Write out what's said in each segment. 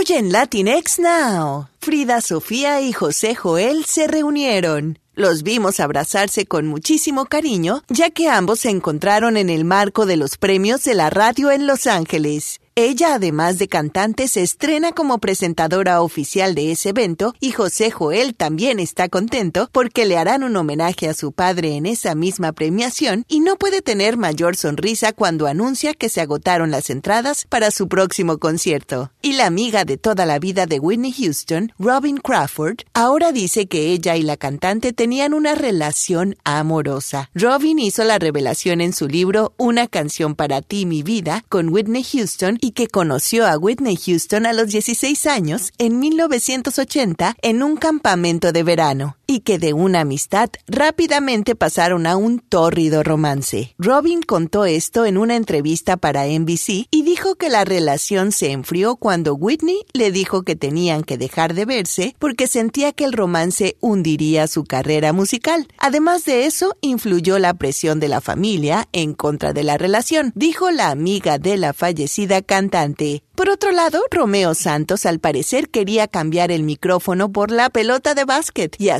Hoy en Latinx Now, Frida Sofía y José Joel se reunieron. Los vimos abrazarse con muchísimo cariño, ya que ambos se encontraron en el marco de los premios de la radio en Los Ángeles. Ella, además de cantante, se estrena como presentadora oficial de ese evento y José Joel también está contento porque le harán un homenaje a su padre en esa misma premiación y no puede tener mayor sonrisa cuando anuncia que se agotaron las entradas para su próximo concierto. Y la amiga de toda la vida de Whitney Houston, Robin Crawford, ahora dice que ella y la cantante tenían una relación amorosa. Robin hizo la revelación en su libro Una canción para ti, mi vida, con Whitney Houston y que conoció a Whitney Houston a los 16 años en 1980 en un campamento de verano y que de una amistad rápidamente pasaron a un tórrido romance. Robin contó esto en una entrevista para NBC y dijo que la relación se enfrió cuando Whitney le dijo que tenían que dejar de verse porque sentía que el romance hundiría su carrera musical. Además de eso, influyó la presión de la familia en contra de la relación, dijo la amiga de la fallecida cantante. Por otro lado, Romeo Santos al parecer quería cambiar el micrófono por la pelota de básquet y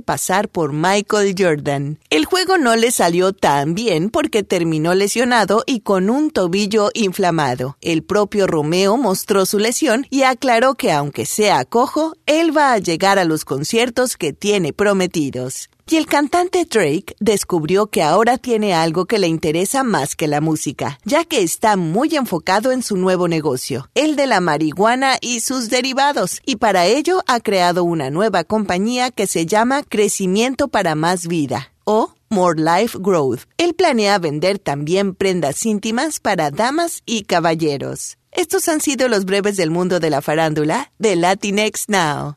pasar por Michael Jordan. El juego no le salió tan bien porque terminó lesionado y con un tobillo inflamado. El propio Romeo mostró su lesión y aclaró que aunque sea cojo, él va a llegar a los conciertos que tiene prometidos. Y el cantante Drake descubrió que ahora tiene algo que le interesa más que la música, ya que está muy enfocado en su nuevo negocio, el de la marihuana y sus derivados, y para ello ha creado una nueva compañía que se llama Crecimiento para Más Vida, o More Life Growth. Él planea vender también prendas íntimas para damas y caballeros. Estos han sido los breves del mundo de la farándula de Latinx Now.